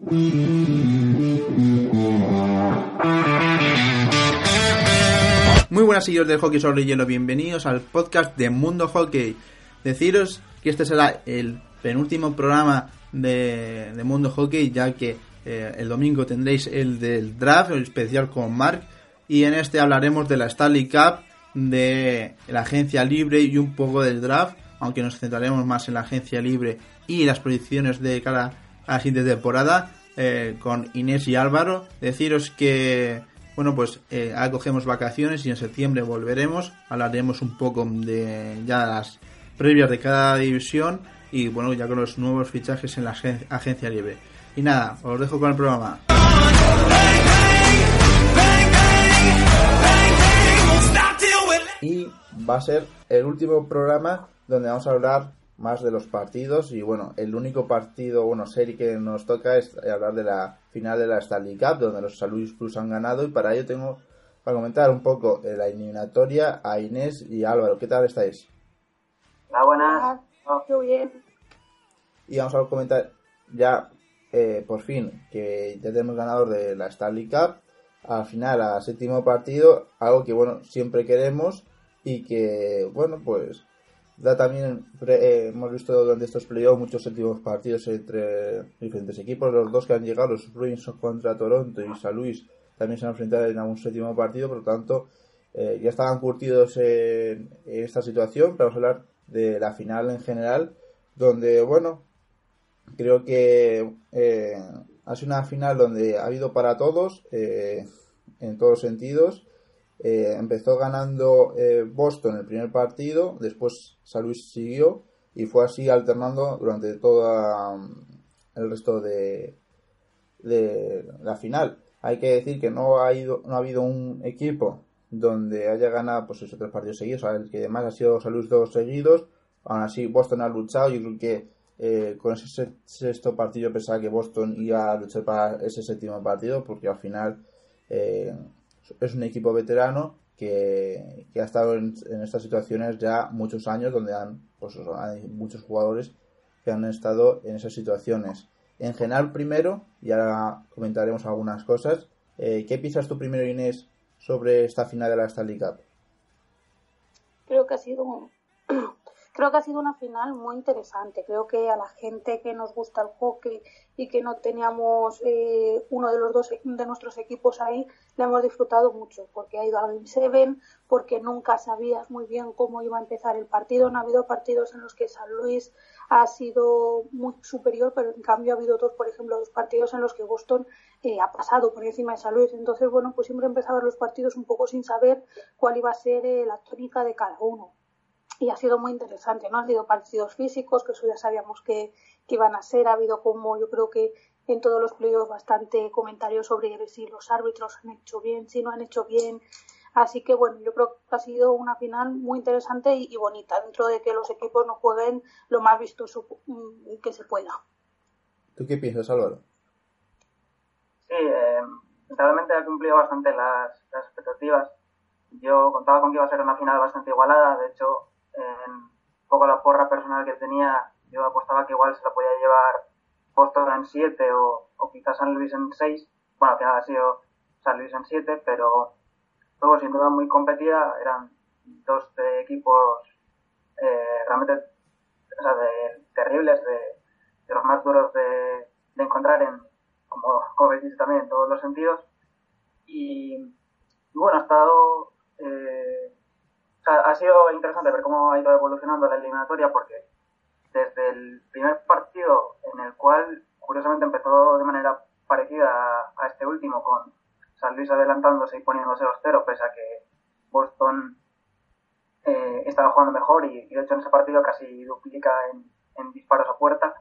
Muy buenas seguidores del hockey sobre hielo, bienvenidos al podcast de Mundo Hockey. Deciros que este será el penúltimo programa de, Mundo Hockey, ya que eh, el domingo tendréis el del draft, el especial con Mark, y en este hablaremos de la Stanley Cup, de la agencia libre y un poco del draft, aunque nos centraremos más en la agencia libre y las proyecciones de cara a la siguiente temporada, eh, con Inés y Álvaro. Deciros que bueno, pues eh, acogemos vacaciones y en septiembre volveremos. Hablaremos un poco de ya las previas de cada división y bueno, ya con los nuevos fichajes en la agencia libre. Y nada, os dejo con el programa. Y va a ser el último programa donde vamos a hablar más de los partidos y bueno, el único partido, bueno, serie que nos toca es hablar de la final de la Stanley Cup, donde los San Luis Plus han ganado y para ello tengo para comentar un poco la eliminatoria a Inés y Álvaro. ¿Qué tal estáis? Hola, buenas. Muy bien. Y vamos a comentar ya eh, por fin que ya tenemos ganador de la Stanley Cup. Al final, al séptimo partido, algo que bueno, siempre queremos y que bueno, pues Da también, eh, hemos visto durante estos playoffs muchos últimos partidos entre diferentes equipos. Los dos que han llegado, los Bruins contra Toronto y San Luis, también se han enfrentado en algún séptimo partido. Por lo tanto, eh, ya estaban curtidos en, esta situación. Pero vamos a hablar de la final en general, donde, bueno, creo que eh, ha sido una final donde ha habido para todos, en todos los sentidos. Eh, empezó ganando eh, Boston el primer partido, después San Luis siguió y fue así alternando durante todo um, el resto de, de la final. Hay que decir que no ha, ido, no ha habido un equipo donde haya ganado pues esos tres partidos seguidos, el que además ha sido San Luis dos seguidos, aún así Boston ha luchado, yo creo que eh, con ese sexto partido pensaba que Boston iba a luchar para ese séptimo partido porque al final es un equipo veterano que, ha estado en, estas situaciones ya muchos años, donde han, pues, hay muchos jugadores que han estado en esas situaciones. En general, primero, y ahora comentaremos algunas cosas, eh, ¿qué piensas tú primero, Inés, sobre esta final de la Stanley Cup? Creo que ha sido creo que ha sido una final muy interesante. Creo que a la gente que nos gusta el hockey y que no teníamos eh, uno de los dos de nuestros equipos ahí, le hemos disfrutado mucho, porque ha ido a Game 7, porque nunca sabías muy bien cómo iba a empezar el partido. No ha habido partidos en los que San Luis ha sido muy superior, pero en cambio ha habido dos, por ejemplo, dos partidos en los que Boston eh, ha pasado por encima de San Luis. Entonces, bueno, pues siempre empezaba los partidos un poco sin saber cuál iba a ser eh, la tónica de cada uno y ha sido muy interesante, ¿no? Han sido partidos físicos, que eso ya sabíamos que, iban a ser, ha habido como yo creo que en todos los playoffs bastante comentarios sobre si los árbitros han hecho bien, si no han hecho bien, así que bueno, yo creo que ha sido una final muy interesante y, bonita, dentro de que los equipos no jueguen lo más vistoso mm, que se pueda. ¿Tú qué piensas, Álvaro? Sí, eh, realmente ha cumplido bastante las, las expectativas. Yo contaba con que iba a ser una final bastante igualada, de hecho un poco la porra personal que tenía, yo apostaba que igual se la podía llevar Boston en 7 o, o, quizás San Luis en 6. Bueno, al final ha sido San Luis en 7, pero luego sin duda muy competida. Eran dos de equipos eh, realmente terribles, de, los más duros de, encontrar en, como, como decís también, en todos los sentidos. Y, bueno, ha estado eh, ha sido interesante ver cómo ha ido evolucionando la eliminatoria porque desde el primer partido en el cual curiosamente empezó de manera parecida a, este último con San Luis adelantándose y poniéndose 2-0 pese a que Boston eh, estaba jugando mejor y, de hecho en ese partido casi duplica en, disparos a puerta.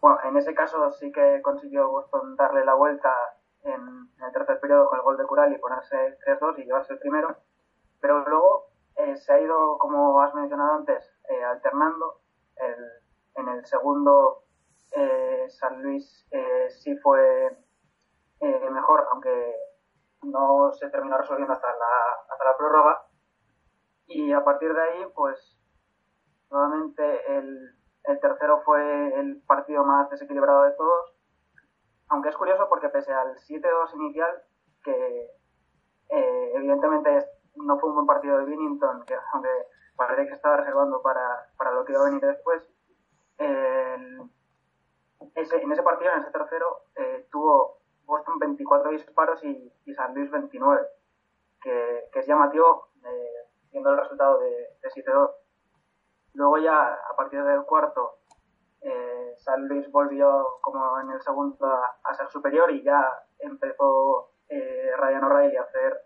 Bueno, en ese caso sí que consiguió Boston darle la vuelta en, el tercer periodo con el gol de Cural y ponerse 3-2 y llevarse el primero. Pero luego eh, se ha ido, como has mencionado antes, eh, alternando. El, en el segundo, eh, San Luis sí fue mejor, aunque no se terminó resolviendo hasta la, hasta la prórroga. Y a partir de ahí, pues, nuevamente el, el tercero fue el partido más desequilibrado de todos. Aunque es curioso porque pese al 7-2 inicial, que evidentemente no fue un buen partido de Binnington, que aunque parece que estaba reservando para, para lo que iba a venir después. ese, en ese partido, en ese tercero, eh, tuvo Boston 24 disparos y, y, San Luis 29, que, que es llamativo eh, viendo el resultado de, de 7-2. Luego ya, a partir del cuarto, eh, San Luis volvió como en el segundo a, a ser superior y ya empezó eh, Ryan O'Reilly a hacer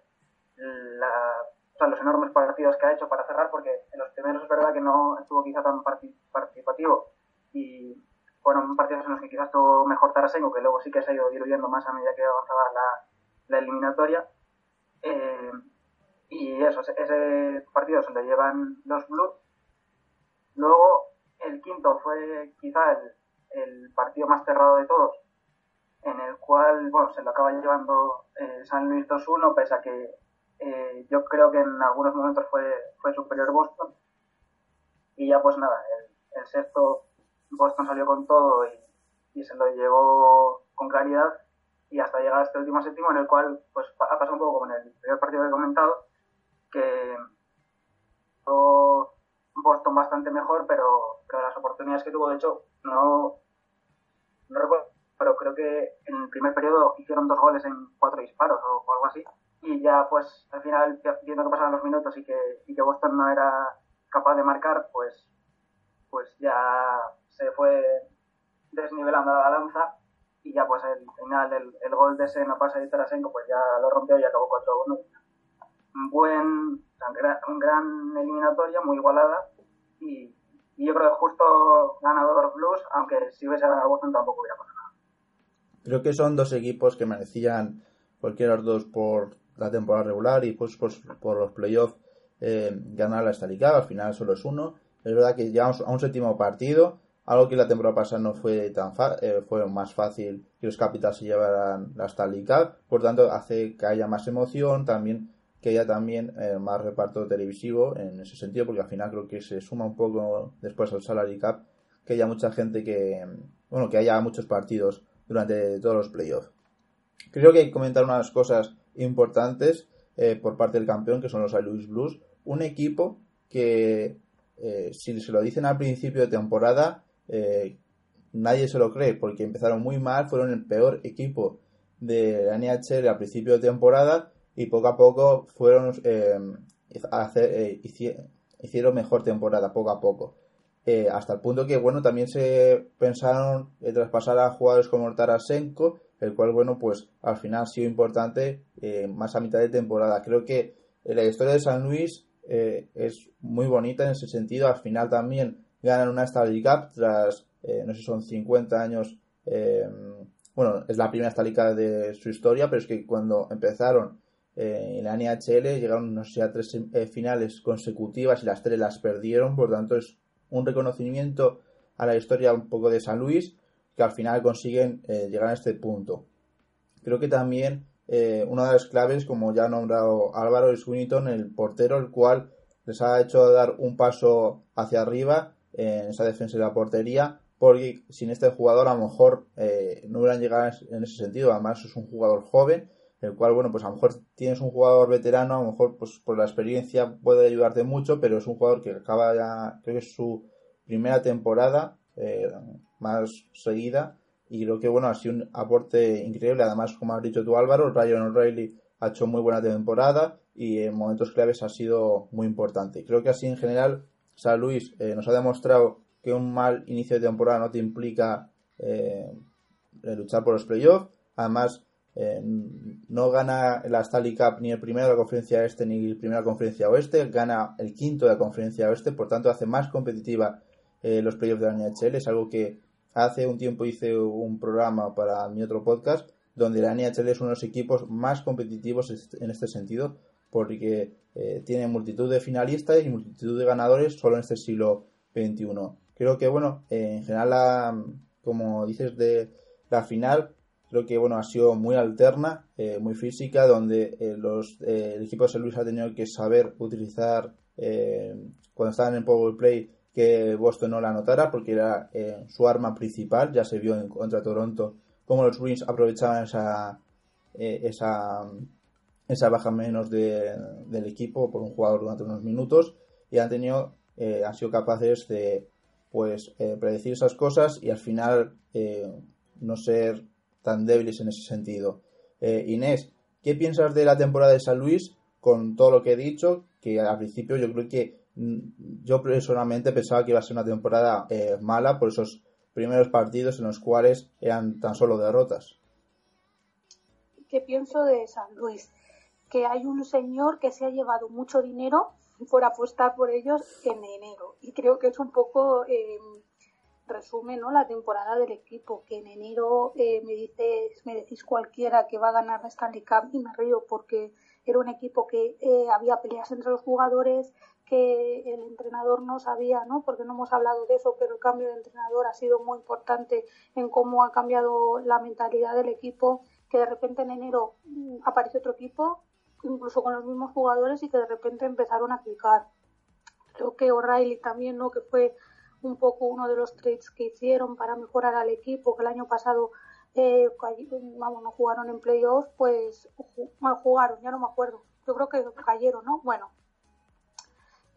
la, los enormes partidos que ha hecho para cerrar, porque en los primeros es verdad que no estuvo quizá tan participativo y fueron partidos en los que quizás estuvo mejor Tarasenko, que luego sí que se ha ido diluyendo más a medida que avanzaba la, eliminatoria. Eh, y eso, ese partido se lo llevan los Blues. Luego, el quinto fue quizá el, el partido más cerrado de todos, en el cual, bueno, se lo acaba llevando eh, San Luis 2-1, pese a que eh, yo creo que en algunos momentos fue, fue superior Boston. Y ya pues nada, el, sexto Boston salió con todo y, se lo llevó con claridad y hasta llegar a este último séptimo en el cual pues ha pasado un poco como en el primer partido que he comentado, que Boston bastante mejor, pero, pero las oportunidades que tuvo, de hecho, no, no recuerdo, pero creo que en el primer periodo hicieron dos goles en cuatro disparos o algo así y ya pues al final viendo que pasaban los minutos y que, y que Boston no era capaz de marcar pues pues ya se fue desnivelando la balanza y ya pues el final el, el gol de ese no pasa de Tarasenko pues ya lo rompió y acabó 4-1 un buen un gran, eliminatoria muy igualada y, y, yo creo que justo ganador Blues aunque si hubiese ganado Boston tampoco hubiera pasado creo que son dos equipos que merecían cualquiera de los dos por la temporada regular y pues, pues por los playoffs eh, ganar la Stanley Cup, al final solo es uno. Es verdad que llegamos a un séptimo partido, algo que la temporada pasada no fue tan eh, fue más fácil que los Capitals se llevaran la Stanley Cup, por tanto hace que haya más emoción, también que haya también eh, más reparto televisivo en ese sentido, porque al final creo que se suma un poco después al Salary Cup, que haya mucha gente que, bueno, que haya muchos partidos durante todos los playoffs. Creo que hay que comentar unas cosas importantes eh, por parte del campeón, que son los. Louis Blues. Un equipo que, eh, si se lo dicen al principio de temporada, eh, nadie se lo cree, porque empezaron muy mal, fueron el peor equipo de la NHL al principio de temporada y poco a poco fueron hicieron mejor temporada, poco a poco. hasta el punto que, bueno, también se pensaron traspasar a jugadores como Tarasenko el cual, bueno, pues al final ha sido importante eh, más a mitad de temporada. Creo que la historia de San Luis eh, es muy bonita en ese sentido. Al final también ganan una Stanley Cup tras, eh, no sé, son 50 años. bueno, es la primera Stanley Cup de su historia, pero es que cuando empezaron en la NHL llegaron, no sé, a tres finales consecutivas y las tres las perdieron. Por tanto, es un reconocimiento a la historia un poco de San Luis que al final consiguen eh, llegar a este punto. Creo que también eh, una de las claves, como ya ha nombrado Álvaro, es Winton, el portero, el cual les ha hecho dar un paso hacia arriba en esa defensa de la portería, porque sin este jugador a lo mejor eh, no hubieran llegado en ese sentido. Además es un jugador joven, el cual, bueno, pues a lo mejor tienes un jugador veterano, a lo mejor pues por la experiencia puede ayudarte mucho, pero es un jugador que acaba ya, creo que es su primera temporada eh, más seguida. Y creo que bueno ha sido un aporte increíble. Además como has dicho tú Álvaro Ryan O'Reilly ha hecho muy buena temporada y en momentos claves ha sido muy importante. Creo que así en general San Luis eh, nos ha demostrado que un mal inicio de temporada no te implica eh, luchar por los playoffs además no gana la Stanley Cup ni el primero de la conferencia este ni el primero de la conferencia oeste. Gana el quinto de la conferencia oeste. Por tanto hace más competitiva eh, los playoffs de la NHL. Es algo que hace un tiempo hice un programa para mi otro podcast donde la NHL es uno de los equipos más competitivos en este sentido, porque eh, tiene multitud de finalistas y multitud de ganadores solo en este siglo XXI. Creo que, bueno, en general, como dices de la final, creo que, bueno, ha sido muy alterna, eh, muy física, donde los, el equipo de San Luis ha tenido que saber utilizar, cuando estaban en Power Play, que Boston no la notara, porque era su arma principal, ya se vio en, contra Toronto, cómo los Bruins aprovechaban esa, esa esa baja menos del equipo por un jugador durante unos minutos. Y han tenido eh, han sido capaces de pues eh, predecir esas cosas y al final eh, no ser tan débiles en ese sentido. Inés ¿qué piensas de la temporada de San Luis con todo lo que he dicho que al principio yo creo que yo personalmente pensaba que iba a ser una temporada mala por esos primeros partidos en los cuales eran tan solo derrotas ¿Qué pienso de San Luis? que hay un señor que se ha llevado mucho dinero por apostar por ellos en enero. Y creo que es un poco eh, resume ¿no? la temporada del equipo, que en enero eh, me dices, me decís cualquiera que va a ganar la Stanley Cup y me río porque era un equipo que eh, había peleas entre los jugadores, que el entrenador no sabía, ¿no? Porque no hemos hablado de eso, pero el cambio de entrenador ha sido muy importante en cómo ha cambiado la mentalidad del equipo, que de repente en enero mm, aparece otro equipo incluso con los mismos jugadores y que de repente empezaron a clicar. Creo que O'Reilly también, ¿no? Que fue un poco uno de los trades que hicieron para mejorar al equipo, que el año pasado eh, vamos, no jugaron en playoffs, pues mal jugaron, ya no me acuerdo. Yo creo que cayeron, ¿no? Bueno,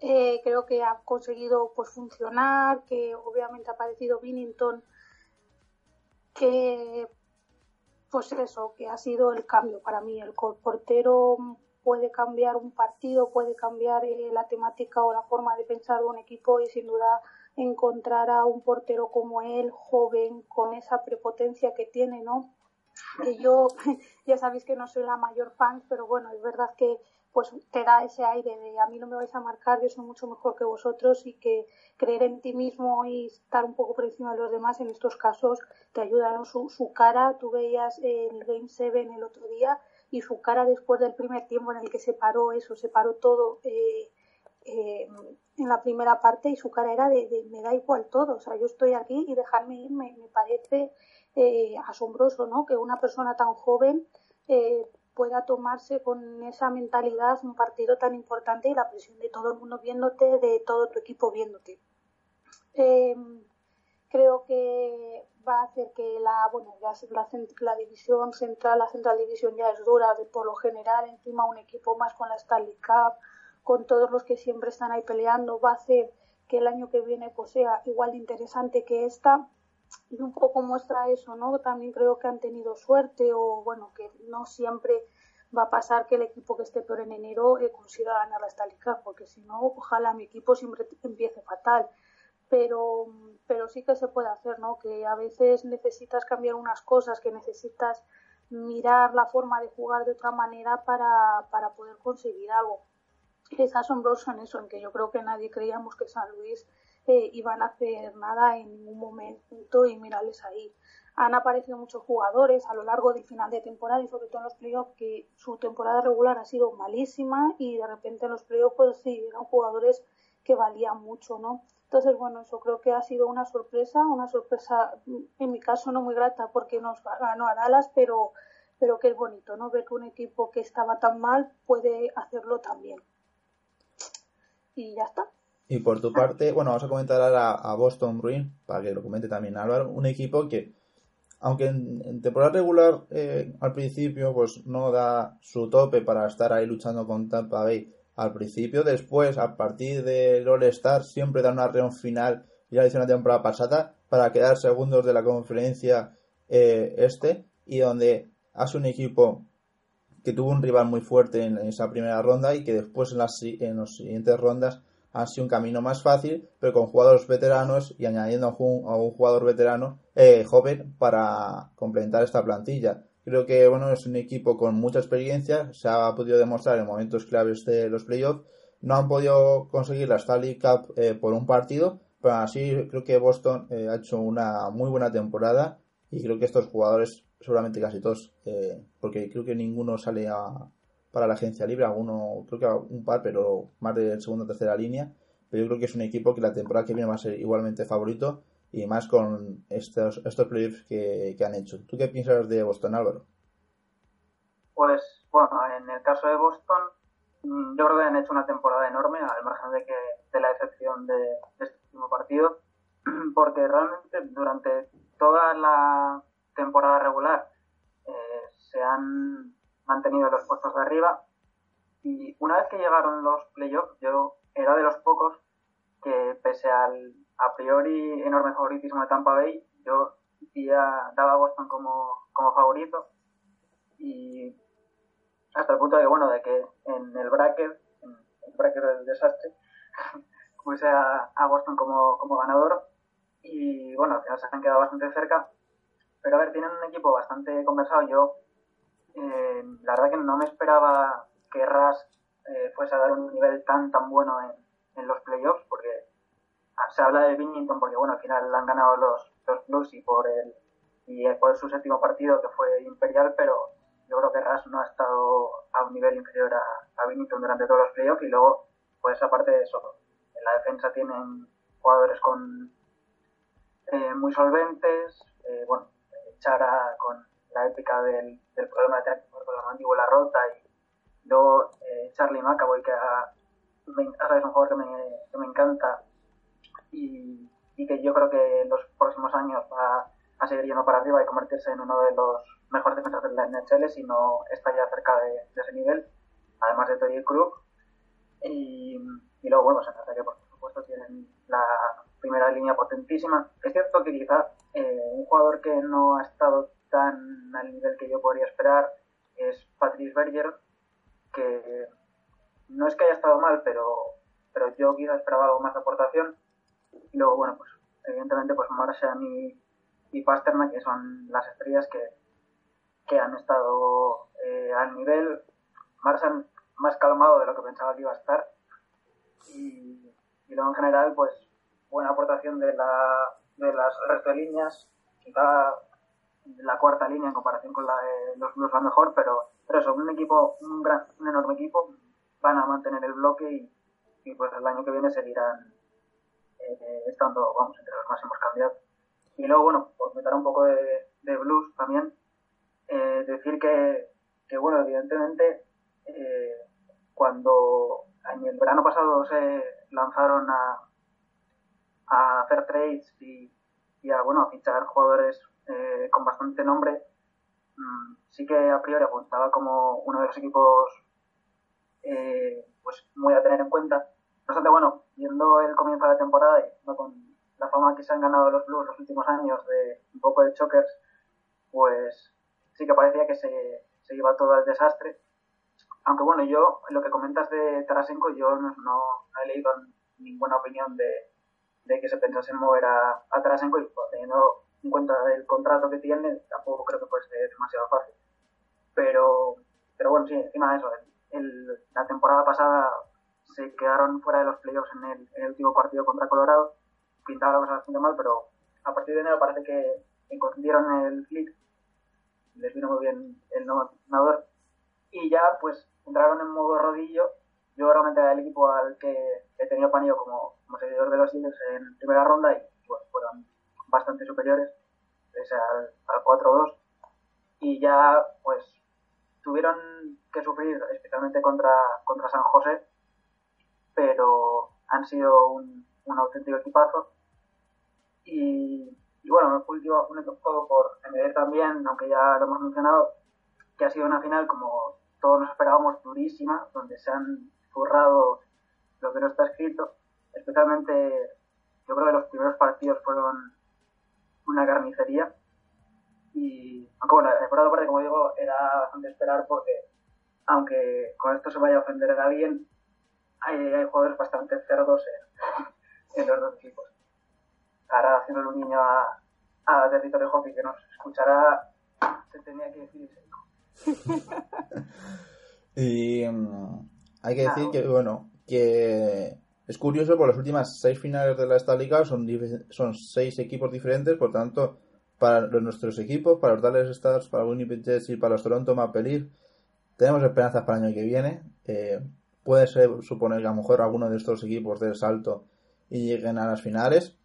eh, creo que ha conseguido pues funcionar, que obviamente ha aparecido Binnington, que pues eso, que ha sido el cambio para mí. El portero puede cambiar un partido, puede cambiar eh, la temática o la forma de pensar de un equipo y sin duda encontrar a un portero como él, joven, con esa prepotencia que tiene, ¿no? Que yo, ya sabéis que no soy la mayor fan, pero bueno, es verdad que pues te da ese aire de a mí no me vais a marcar, yo soy mucho mejor que vosotros y que creer en ti mismo y estar un poco por encima de los demás en estos casos te ayuda, ¿no? Su, su cara, tú veías el Game 7 el otro día y su cara después del primer tiempo en el que se paró eso, se paró todo eh, eh, en la primera parte y su cara era de, me da igual todo, o sea, yo estoy aquí y dejarme ir me, me parece eh, asombroso, ¿no? Que una persona tan joven pueda tomarse con esa mentalidad un partido tan importante y la presión de todo el mundo viéndote, de todo tu equipo viéndote. Eh, creo que va a hacer que la, bueno, ya la, la, división central, la central división ya es dura de, por lo general, encima un equipo más con la Stanley Cup, con todos los que siempre están ahí peleando, va a hacer que el año que viene pues sea igual de interesante que esta y un poco muestra eso, ¿no? También creo que han tenido suerte o, bueno, que no siempre va a pasar que el equipo que esté peor en enero eh, consiga ganar la Stanley Cup, porque si no, ojalá mi equipo siempre empiece fatal. Pero, pero sí que se puede hacer, ¿no? Que a veces necesitas cambiar unas cosas, que necesitas mirar la forma de jugar de otra manera para, para poder conseguir algo. Es asombroso en eso, en que yo creo que nadie creíamos que San Luis eh, iban a hacer nada en ningún momento y mirarles ahí. Han aparecido muchos jugadores a lo largo del final de temporada y sobre todo en los playoffs que su temporada regular ha sido malísima y de repente en los playoffs pues sí, eran jugadores que valían mucho, ¿no? Entonces, bueno, eso creo que ha sido una sorpresa, una sorpresa en mi caso no muy grata porque nos ganó a Dallas, pero, pero que es bonito, ¿no? Ver que un equipo que estaba tan mal puede hacerlo también. Y ya está. Y por tu parte, bueno, vamos a comentar ahora a Boston Bruins, para que lo comente también Álvaro, un equipo que, aunque en, temporada regular eh, al principio pues no da su tope para estar ahí luchando con Tampa Bay al principio, después a partir del All-Star siempre da una reunión final, ya lo hizo la temporada pasada, para quedar segundos de la conferencia eh, este, y donde hace un equipo que tuvo un rival muy fuerte en, esa primera ronda y que después en las, en las siguientes rondas sido un camino más fácil, pero con jugadores veteranos y añadiendo a un, jugador veterano eh, joven para complementar esta plantilla. Creo que bueno es un equipo con mucha experiencia, se ha podido demostrar en momentos claves de los playoffs. No han podido conseguir la Stanley Cup eh, por un partido, pero así creo que Boston eh, ha hecho una muy buena temporada y creo que estos jugadores seguramente casi todos, eh, porque creo que ninguno sale a, para la agencia libre, alguno, creo que un par, pero más de segunda o tercera línea. Pero yo creo que es un equipo que la temporada que viene va a ser igualmente favorito y más con estos, estos playoffs que, que han hecho. ¿Tú qué piensas de Boston, Álvaro? Pues, bueno, en el caso de Boston, mm, yo creo que han hecho una temporada enorme, al margen de que de la excepción de, este último partido, porque realmente durante toda la temporada regular eh, se han mantenido los puestos de arriba. Y una vez que llegaron los playoffs yo era de los pocos que pese al a priori enorme favoritismo de Tampa Bay yo daba a Boston como, como favorito. Y hasta el punto de que bueno de que en el bracket en el bracket del desastre puse a, a Boston como, como ganador. Y bueno al final se han quedado bastante cerca. Pero a ver, tienen un equipo bastante conversado. Yo, eh, la verdad que no me esperaba que Ras eh, fuese a dar un nivel tan, tan bueno en, en los playoffs, porque se habla de Binnington, porque bueno, al final han ganado los, los Blues y por el y por su séptimo partido que fue imperial, pero yo creo que Ras no ha estado a un nivel inferior a, a durante todos los playoffs y luego, pues aparte de eso, en la defensa tienen jugadores con eh, muy solventes, eh, bueno, Chara con la épica del, del problema de tener con la mandíbula rota y luego eh, Charlie McAvoy que es un jugador que me, que me encanta y, y, que yo creo que en los próximos años va a seguir yendo para arriba y convertirse en uno de los mejores defensores de la NHL si no está ya cerca de, ese nivel además de Tori Krug y, y luego bueno se pues, que por supuesto tienen la primera línea potentísima. Es cierto que quizás eh, un jugador que no ha estado tan al nivel que yo podría esperar es Patrice Berger, que no es que haya estado mal, pero, pero yo quizá esperaba algo más de aportación. Y luego, bueno, pues evidentemente, pues Marshall y, y Pasternak, que son las estrellas que, que han estado eh, al nivel. Marshall más calmado de lo que pensaba que iba a estar. Y, y luego en general, pues buena aportación de la de las resto de líneas, quizá la cuarta línea en comparación con la de los Blues va mejor, pero, pero eso, un equipo, un, gran, un enorme equipo, van a mantener el bloque y, pues el año que viene seguirán eh, estando, vamos, entre los máximos cambiados. Y luego, bueno, por meter un poco de, de blues también, eh, decir que, que, bueno, evidentemente, eh, cuando en el verano pasado se lanzaron a, a hacer trades y, y a, bueno, a fichar jugadores eh, con bastante nombre, mmm, sí que a priori apuntaba como uno de los equipos eh, pues muy a tener en cuenta. No obstante, bueno, viendo el comienzo de la temporada y con la fama que se han ganado los Blues los últimos años de un poco de chokers, pues sí que parecía que se, se iba todo al desastre. Aunque bueno, yo, lo que comentas de Tarasenko, yo no, he leído ninguna opinión de, de que se pensase en mover a, Tarasenko y pues, en cuenta el contrato que tiene, tampoco creo que fuese demasiado fácil. Pero, pero bueno, sí, encima de eso, la temporada pasada se quedaron fuera de los playoffs en el, en el último partido contra Colorado, pintaba la cosa bastante mal, pero a partir de enero parece que encontraron el click, les vino muy bien el nadador, y ya pues entraron en modo rodillo. Yo realmente era el equipo al que he tenido panillo como, como seguidor de los Eagles en primera ronda y pues, fueron bastante superiores, al, al 4-2. Y ya pues tuvieron que sufrir especialmente contra, contra San José, pero han sido un, un auténtico equipazo. Y, y bueno, último, un poco por añadir también, aunque ya lo hemos mencionado, que ha sido una final como todos nos esperábamos durísima, donde se han zurrado lo que no está escrito. Especialmente, yo creo que los primeros partidos fueron una carnicería. Y, aunque bueno, por otra parte, como digo, era bastante esperar porque, aunque con esto se vaya a ofender a alguien, hay, hay jugadores bastante cerdos en, en, los dos equipos. Ahora, haciendo un niño a, a territorio hockey que nos escuchará, se tenía que decir y um, hay que decir que, bueno, que es curioso, por las últimas seis finales de la Stanley Cup son, son seis equipos diferentes, por tanto, para nuestros equipos, para los Dallas Stars, para Winnipeg Jets y para los Toronto Maple Leafs, tenemos esperanzas para el año que viene. Eh, puede ser, suponer que a lo mejor alguno de estos equipos dé salto y lleguen a las finales.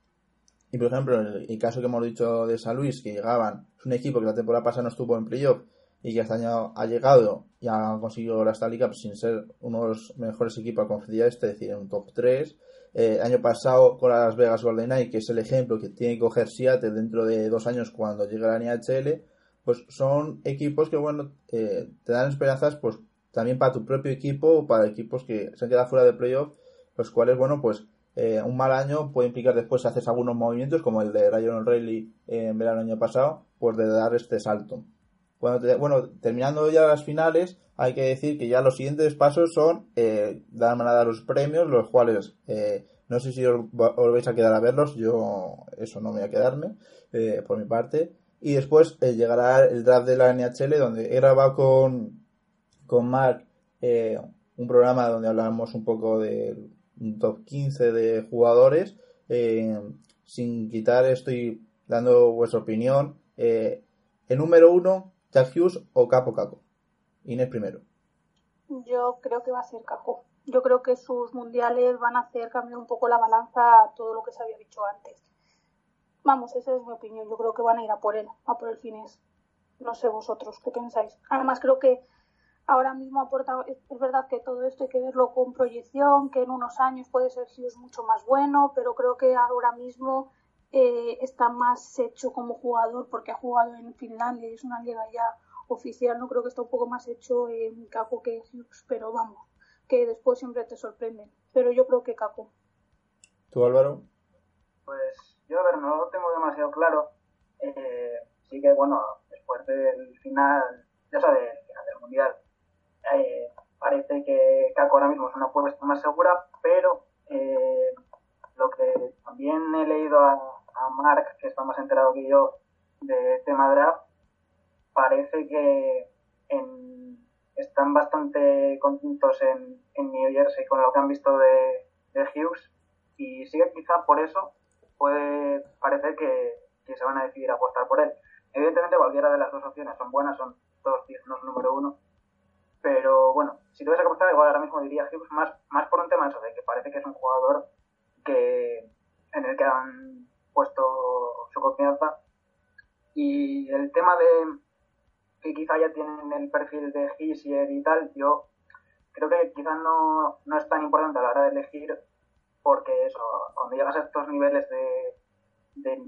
Y por ejemplo, el, el, caso que hemos dicho de San Luis, que llegaban, es un equipo que la temporada pasada no estuvo en playoff y que este año ha llegado y ha conseguido la Stanley Cup sin ser uno de los mejores equipos a conferencia este, es decir, en un top 3. Eh, año pasado con las Vegas Golden Knights, que es el ejemplo que tiene que coger Seattle dentro de dos años cuando llegue la NHL, pues son equipos que, bueno, eh, te dan esperanzas, pues también para tu propio equipo o para equipos que se han quedado fuera de playoff, los cuales, bueno, pues eh, un mal año puede implicar después si haces algunos movimientos, como el de Ryan O'Reilly en verano año pasado, pues de dar este salto. Bueno, terminando ya las finales, hay que decir que ya los siguientes pasos son eh, dar a los premios, los cuales eh, no sé si os, vais a quedar a verlos, yo eso no me voy a quedarme eh, por mi parte. Y después eh, llegará el draft de la NHL, donde he grabado con, con Mark eh, un programa donde hablamos un poco de un top 15 de jugadores. Sin quitar, estoy dando vuestra opinión. el número uno Hughes o Capo Caco. Inés primero. Yo creo que va a ser Caco. Yo creo que sus mundiales van a hacer cambiar un poco la balanza a todo lo que se había dicho antes. Vamos, esa es mi opinión. Yo creo que van a ir a por él, a por el finés. No sé vosotros, ¿qué pensáis? Además, creo que ahora mismo aporta. Es verdad que todo esto hay que verlo con proyección, que en unos años puede ser Hughes mucho más bueno, pero creo que ahora mismo eh, está más hecho como jugador porque ha jugado en Finlandia y es una liga ya oficial, no creo que está un poco más hecho en Caco que Hughes, pero vamos, que después siempre te sorprenden. Pero yo creo que Caco. ¿Tú, Álvaro? Pues yo, a ver, no lo tengo demasiado claro. Eh, sí que, bueno, después del final, ya sabes, el final del Mundial, eh, parece que Caco ahora mismo es una apuesta más segura, pero eh, lo que también he leído a, a Mark, que está más enterado que yo de tema draft, parece que en, están bastante contentos en, en, New Jersey con lo que han visto de, de, Hughes y sí que quizá por eso puede parecer que, que, se van a decidir apostar por él. Evidentemente cualquiera de las dos opciones son buenas, son dos dignos número uno, pero bueno, si tuviese que apostar igual ahora mismo diría Hughes más, más por un tema eso de que parece que es un jugador que en el que han puesto su confianza. Y el tema de que quizá ya tienen el perfil de Gisier y tal, yo creo que quizás no, no es tan importante a la hora de elegir porque eso, cuando llegas a estos niveles de,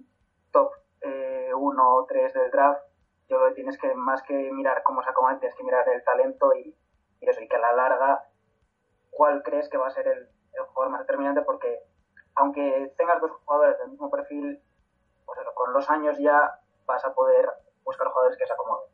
top 1 eh, o 3 del draft, yo creo que tienes que más que mirar cómo se acomoda, tienes que mirar el talento y, y, eso, y que a la larga, cuál crees que va a ser el, el jugador más determinante, porque aunque tengas dos jugadores del mismo perfil, pues eso, con los años ya vas a poder buscar jugadores que se acomoden.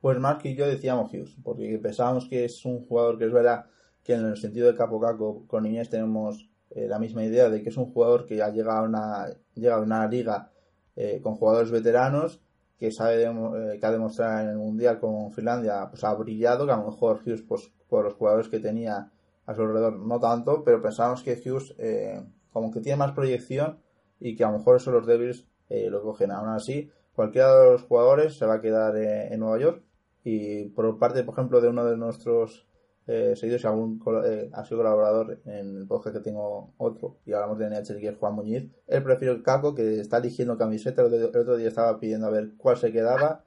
Pues Mark y yo decíamos Hughes, porque pensábamos que es un jugador que es verdad que en el sentido de Capo Caco con Inés tenemos eh, la misma idea de que es un jugador que ha llegado a una, llega a una liga eh, con jugadores veteranos que sabe eh, que ha demostrado en el mundial con Finlandia pues ha brillado que a lo mejor Hughes pues por los jugadores que tenía a su alrededor no tanto pero pensábamos que Hughes eh, como que tiene más proyección y que a lo mejor eso los Devils lo cogen aún así cualquiera de los jugadores se va a quedar en Nueva York y por parte, por ejemplo, de uno de nuestros eh, seguidores, algún eh, ha sido colaborador en el podcast que tengo otro, y hablamos de NHL, que es Juan Muñiz, él prefiere el Caco, que está eligiendo camiseta, el otro, el otro día estaba pidiendo a ver cuál se quedaba,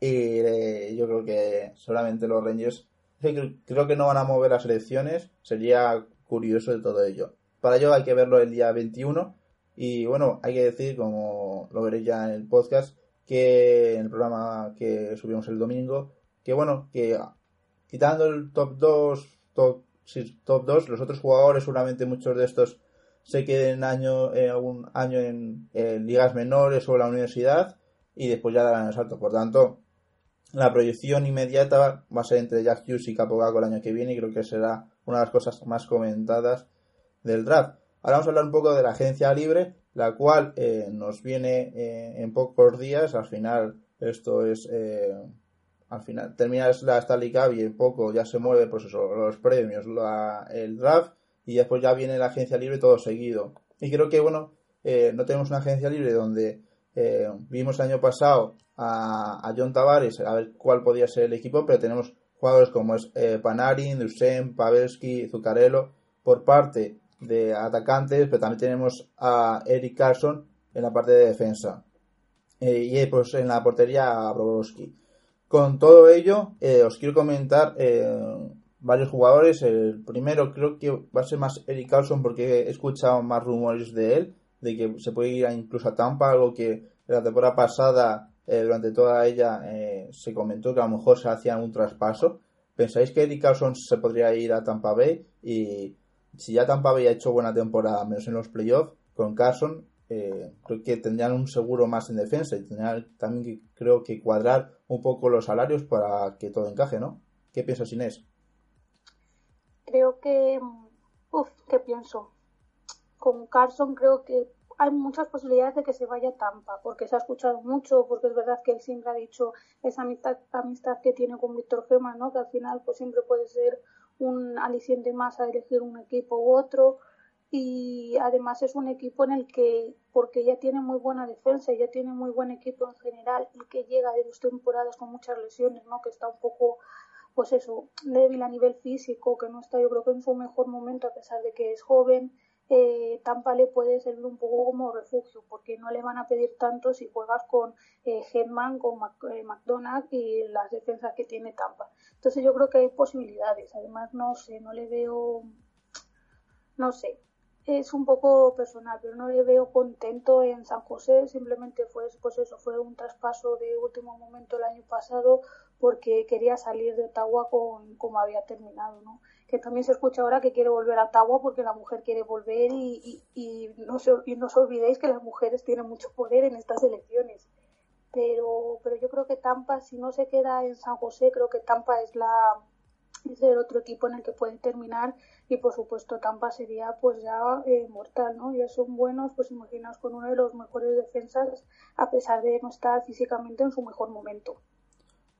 y eh, yo creo que solamente los Rangers, creo que no van a mover las elecciones, sería curioso de todo ello. Para ello hay que verlo el día 21, y bueno, hay que decir, como lo veréis ya en el podcast, que en el programa que subimos el domingo, que bueno, que quitando el top 2, top, sí, top 2, los otros jugadores, seguramente muchos de estos se queden año, eh, algún año en, ligas menores o en la universidad y después ya darán el salto. Por tanto, la proyección inmediata va a ser entre Jack Hughes y Capogaco el año que viene y creo que será una de las cosas más comentadas del draft. Ahora vamos a hablar un poco de la agencia libre, la cual eh, nos viene eh, en pocos días. Al final, esto es eh, al final terminas la Stanley Cup y en poco ya se mueve pues eso, los premios, la, el draft y después ya viene la agencia libre todo seguido. Y creo que bueno, no tenemos una agencia libre donde vimos el año pasado a, John Tavares a ver cuál podía ser el equipo, pero tenemos jugadores como es Panarin, Dusen, Pavelski, Zuccarello por parte de atacantes, pero también tenemos a Eric Carlson en la parte de defensa. Eh, y pues en la portería a Brobowski. Con todo ello, eh, os quiero comentar varios jugadores. El primero creo que va a ser más Eric Carlson porque he escuchado más rumores de él, de que se puede ir incluso a Tampa, algo que la temporada pasada eh, durante toda ella eh, se comentó que a lo mejor se hacía un traspaso. ¿Pensáis que Eddie Carlson se podría ir a Tampa Bay? Y si ya Tampa Bay ha hecho buena temporada, menos en los playoffs, con Carlson, eh, creo que tendrían un seguro más en defensa y tendrían también que, creo que cuadrar un poco los salarios para que todo encaje, ¿no? ¿Qué piensas, Inés? Creo que. Uf, ¿qué pienso? Con Carson creo que hay muchas posibilidades de que se vaya Tampa, porque se ha escuchado mucho, porque es verdad que él siempre ha dicho esa amistad, amistad que tiene con Víctor Gema, ¿no? que al final pues siempre puede ser un aliciente más a elegir un equipo u otro. Y además es un equipo en el que porque ya tiene muy buena defensa ya tiene muy buen equipo en general y que llega de dos temporadas con muchas lesiones no que está un poco pues eso débil a nivel físico que no está yo creo que en su mejor momento a pesar de que es joven eh, Tampa le puede servir un poco como refugio, porque no le van a pedir tanto si juegas con eh, con eh, McDonald y las defensas que tiene Tampa. Entonces yo creo que hay posibilidades. Además, no sé, no le veo, no sé, es un poco personal, pero no le veo contento en San José. Simplemente fue, pues eso, fue un traspaso de último momento el año pasado porque quería salir de Ottawa con como había terminado, ¿no? Que también se escucha ahora que quiere volver a Ottawa porque la mujer quiere volver y, y, no, se, y no os olvidéis que las mujeres tienen mucho poder en estas elecciones. Pero, pero yo creo que Tampa, si no se queda en San José, creo que Tampa es la es el otro equipo en el que pueden terminar y por supuesto Tampa sería pues ya eh, mortal, ¿no? Ya son buenos, pues imaginaos con uno de los mejores defensas a pesar de no estar físicamente en su mejor momento.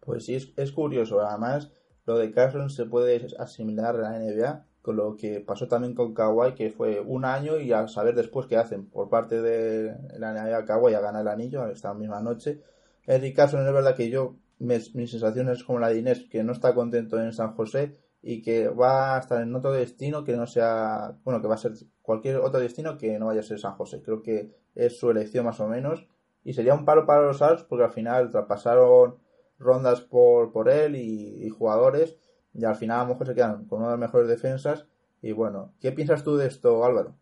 Pues sí, es, es curioso, además lo de Carson se puede asimilar a la NBA con lo que pasó también con Kawhi, que fue un año y a saber después qué hacen. Por parte de la NBA, Kawhi a ganar el anillo esta misma noche. Eric Carson es verdad que yo, mi, sensación es como la de Inés, que no está contento en San José y que va a estar en otro destino que no sea, bueno, que va a ser cualquier otro destino que no vaya a ser San José. Creo que es su elección más o menos. Y sería un palo para los Alps porque al final traspasaron rondas por, por él y, jugadores y al final a lo mejor se quedan con una de las mejores defensas y bueno, ¿qué piensas tú de esto Álvaro?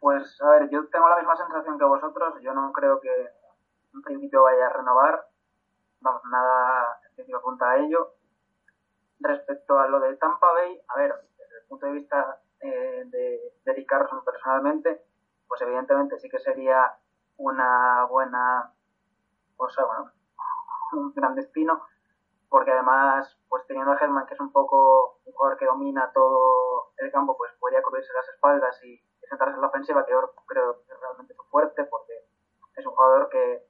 Pues a ver, yo tengo la misma sensación que vosotros, yo no creo que en principio vaya a renovar, vamos, nada específico apunta a ello. Respecto a lo de Tampa Bay, a ver, desde el punto de vista eh, de, de personalmente, pues evidentemente sí que sería una buena cosa, bueno, un gran destino, porque además, pues teniendo a Herman, que es un poco un jugador que domina todo el campo, pues podría cubrirse las espaldas y, sentarse en la ofensiva, que yo creo que es realmente su fuerte, porque es un jugador que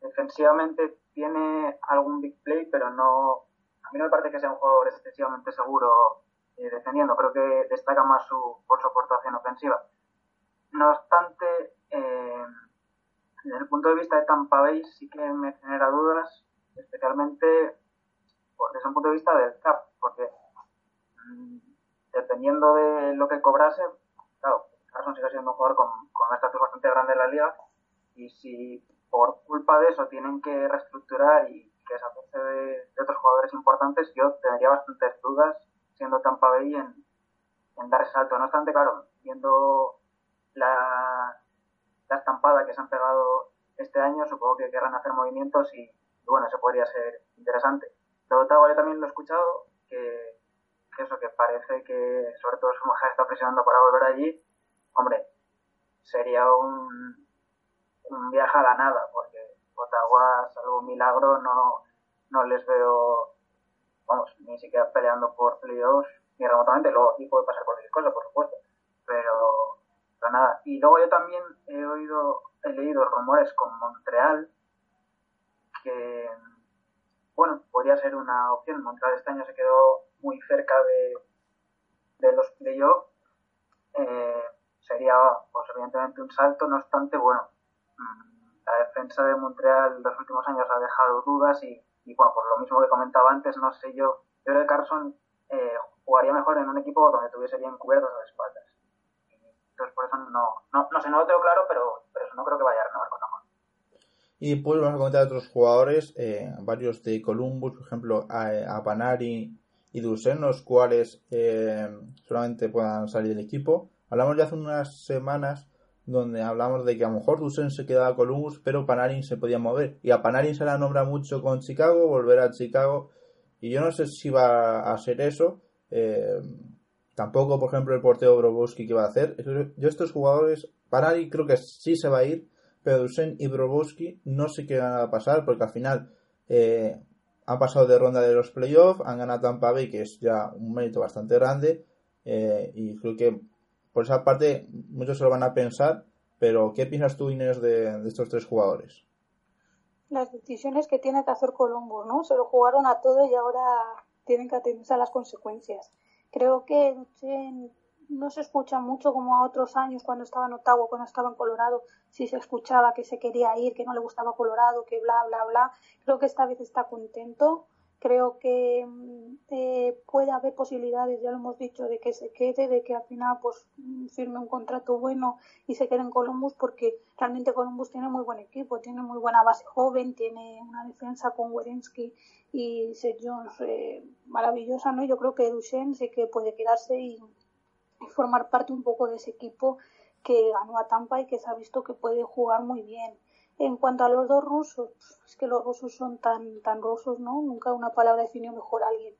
defensivamente tiene algún big play, pero no, a mí no me parece que sea un jugador excesivamente seguro eh, defendiendo, creo que destaca más su, por su aportación ofensiva. No obstante, eh, desde el punto de vista de Tampa Bay sí que me genera dudas especialmente pues, desde un punto de vista del CAP, porque mm, dependiendo de lo que cobrase, claro, Carson sigue siendo un jugador con, con una estatus bastante grande en la liga, y si por culpa de eso tienen que reestructurar y que deshacerse de, de otros jugadores importantes, yo tendría bastantes dudas, siendo Tampa Bay, en, en dar salto. No obstante, claro, viendo la, la estampada que se han pegado este año, supongo que querrán hacer movimientos y, bueno, eso podría ser interesante. De Ottawa yo también lo he escuchado, que, eso, que parece que sobre todo su mujer está presionando para volver allí. Hombre, sería un, un viaje a la nada, porque Ottawa, salvo un milagro, no, no les veo, vamos, ni siquiera peleando por playoffs, ni remotamente, luego aquí puede pasar cualquier cosa, por supuesto, pero, pero nada. Y luego yo también he oído, he leído rumores con Montreal, que, bueno, podría ser una opción. Montreal este año se quedó muy cerca de, de los playoffs. Eh, sería, pues evidentemente, un salto. No obstante, bueno, mm, la defensa de Montreal en los últimos años ha dejado dudas y, y bueno, por lo mismo que comentaba antes, no sé yo, yo creo que Carson eh, jugaría mejor en un equipo donde tuviese bien cubiertos las espaldas. Entonces por eso no, no, sé, no lo tengo claro, pero, pero eso no creo que vaya a renovar. Y pues vamos a comentar otros jugadores, eh, varios de Columbus, por ejemplo, a, a Panari y Dusen, los cuales eh, solamente puedan salir del equipo. Hablamos ya hace unas semanas donde hablamos de que a lo mejor Dusen se quedaba a Columbus, pero Panarin se podía mover. Y a Panarin se la nombra mucho con Chicago, volver a Chicago. Y yo no sé si va a ser eso. Eh, tampoco, por ejemplo, el portero Brobowski que va a hacer. Yo estos jugadores, Panarin creo que sí se va a ir, pero Dusen y Brobowski no sé qué van a pasar, porque al final eh, han pasado de ronda de los playoffs, han ganado Tampa Bay, que es ya un mérito bastante grande. Eh, y creo que por esa parte, muchos se lo van a pensar, pero ¿qué piensas tú, Inés, de, estos tres jugadores? Las decisiones que tiene que hacer Columbus, ¿no? Se lo jugaron a todo y ahora tienen que atenderse a las consecuencias. Creo que no se escucha mucho como a otros años cuando estaba en Ottawa, cuando estaba en Colorado, si se escuchaba que se quería ir, que no le gustaba Colorado, que bla, bla, bla. Creo que esta vez está contento creo que eh, puede haber posibilidades, ya lo hemos dicho, de que se quede, de que al final pues firme un contrato bueno y se quede en Columbus porque realmente Columbus tiene muy buen equipo, tiene muy buena base joven, tiene una defensa con Werensky y Seth Jones eh, maravillosa, ¿no? Yo creo que Duchenne sí que puede quedarse y, formar parte un poco de ese equipo que ganó a Tampa y que se ha visto que puede jugar muy bien. En cuanto a los dos rusos, es que los rusos son tan, tan rusos, ¿no? Nunca una palabra definió mejor a alguien.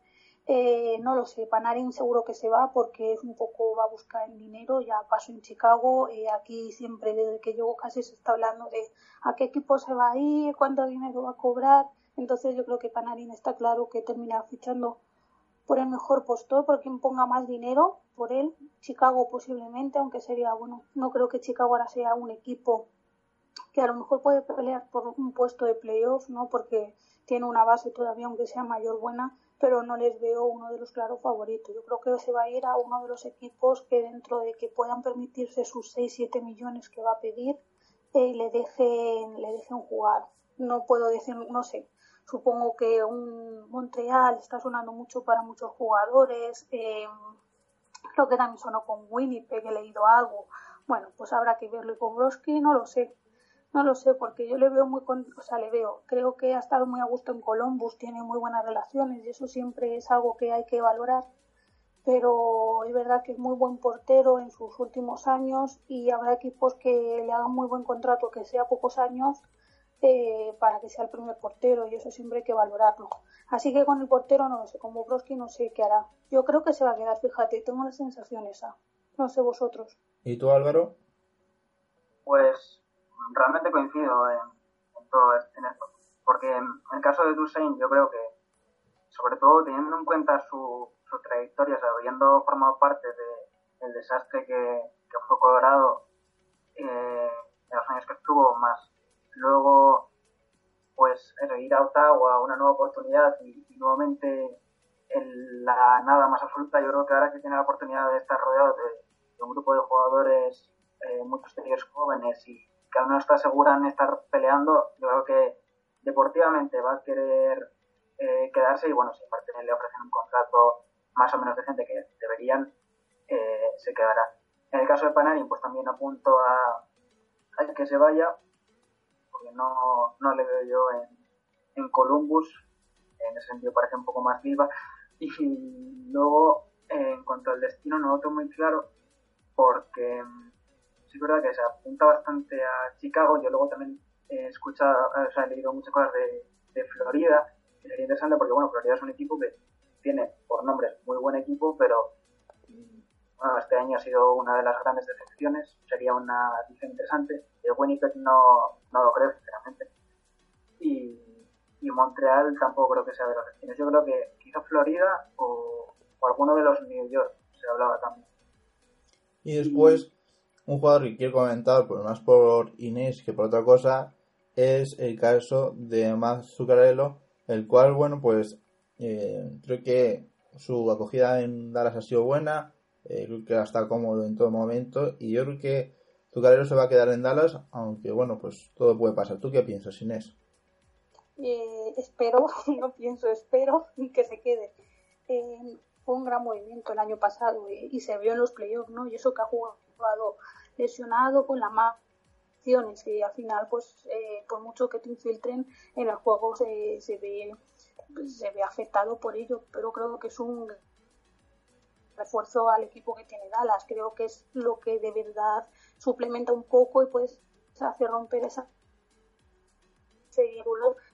Eh, no lo sé, Panarin seguro que se va porque es un poco va a buscar el dinero, ya pasó en Chicago, eh, aquí siempre desde que llegó casi se está hablando de a qué equipo se va a ir, cuánto dinero va a cobrar, entonces yo creo que Panarin está claro que termina fichando por el mejor postor, por quien ponga más dinero por él, Chicago posiblemente, aunque sería, bueno, no creo que Chicago ahora sea un equipo que a lo mejor puede pelear por un puesto de playoff, ¿no? Porque tiene una base todavía, aunque sea mayor buena, pero no les veo uno de los claros favoritos. Yo creo que se va a ir a uno de los equipos que dentro de que puedan permitirse sus 6-7 millones que va a pedir, eh, le, dejen, le dejen jugar. No puedo decir, no sé, supongo que un Montreal está sonando mucho para muchos jugadores, eh, creo que también sonó con Winnipeg, he leído algo. Bueno, pues habrá que verlo con Broski, no lo sé. No lo sé, porque yo le veo muy, o sea, le veo, creo que ha estado muy a gusto en Columbus, tiene muy buenas relaciones y eso siempre es algo que hay que valorar. Pero es verdad que es muy buen portero en sus últimos años y habrá equipos que le hagan muy buen contrato, que sea pocos años, eh, para que sea el primer portero y eso siempre hay que valorarlo. Así que con el portero no lo sé, con Bobrovsky no sé qué hará. Yo creo que se va a quedar, fíjate, tengo la sensación esa. No sé vosotros. ¿Y tú, Álvaro? Pues realmente coincido en, todo en esto. Porque en el caso de Dusein, yo creo que, sobre todo teniendo en cuenta su, su trayectoria, habiendo formado parte del desastre que, que, fue Colorado eh, en los años que estuvo, más luego pues ir a Ottawa, una nueva oportunidad y, nuevamente en la nada más absoluta, yo creo que ahora que tiene la oportunidad de estar rodeado de, un grupo de jugadores, eh, muchos de ellos jóvenes y que aún no está segura en estar peleando, yo creo que deportivamente va a querer eh, quedarse y bueno, si aparte le ofrecen un contrato más o menos decente que deberían, eh, se quedará. En el caso de Panarin, pues también apunto a, a que se vaya, no, no le veo yo en, en Columbus, en ese sentido parece un poco más viva. Y luego, en cuanto al destino, no lo tengo muy claro, porque es verdad que se apunta bastante a Chicago. Yo luego también he escuchado, o sea, he leído muchas cosas de, de Florida, que sería interesante porque, bueno, Florida es un equipo que tiene, por nombres, muy buen equipo, pero bueno, este año ha sido una de las grandes decepciones. Sería una adición interesante. El Winnipeg no, no lo creo, sinceramente. Y, y, Montreal tampoco creo que sea de los destinos. Yo creo que quizá Florida o, o alguno de los New York se hablaba también. Y después, un jugador que quiero comentar, pues más por Inés que por otra cosa, es el caso de Matt Zuccarello, el cual, bueno, pues eh, creo que su acogida en Dallas ha sido buena, eh, creo que está cómodo en todo momento y yo creo que carrera se va a quedar en Dallas, aunque bueno, pues todo puede pasar. ¿Tú qué piensas, Inés? Eh, espero, no pienso, espero que se quede. Eh, fue un gran movimiento el año pasado eh, y se vio en los playoffs, ¿no? Y eso que ha jugado lesionado con la más y al final pues por mucho que te infiltren en el juego se, se ve se ve afectado por ello pero creo que es un refuerzo al equipo que tiene Dallas. Creo que es lo que de verdad suplementa un poco y pues hace romper esa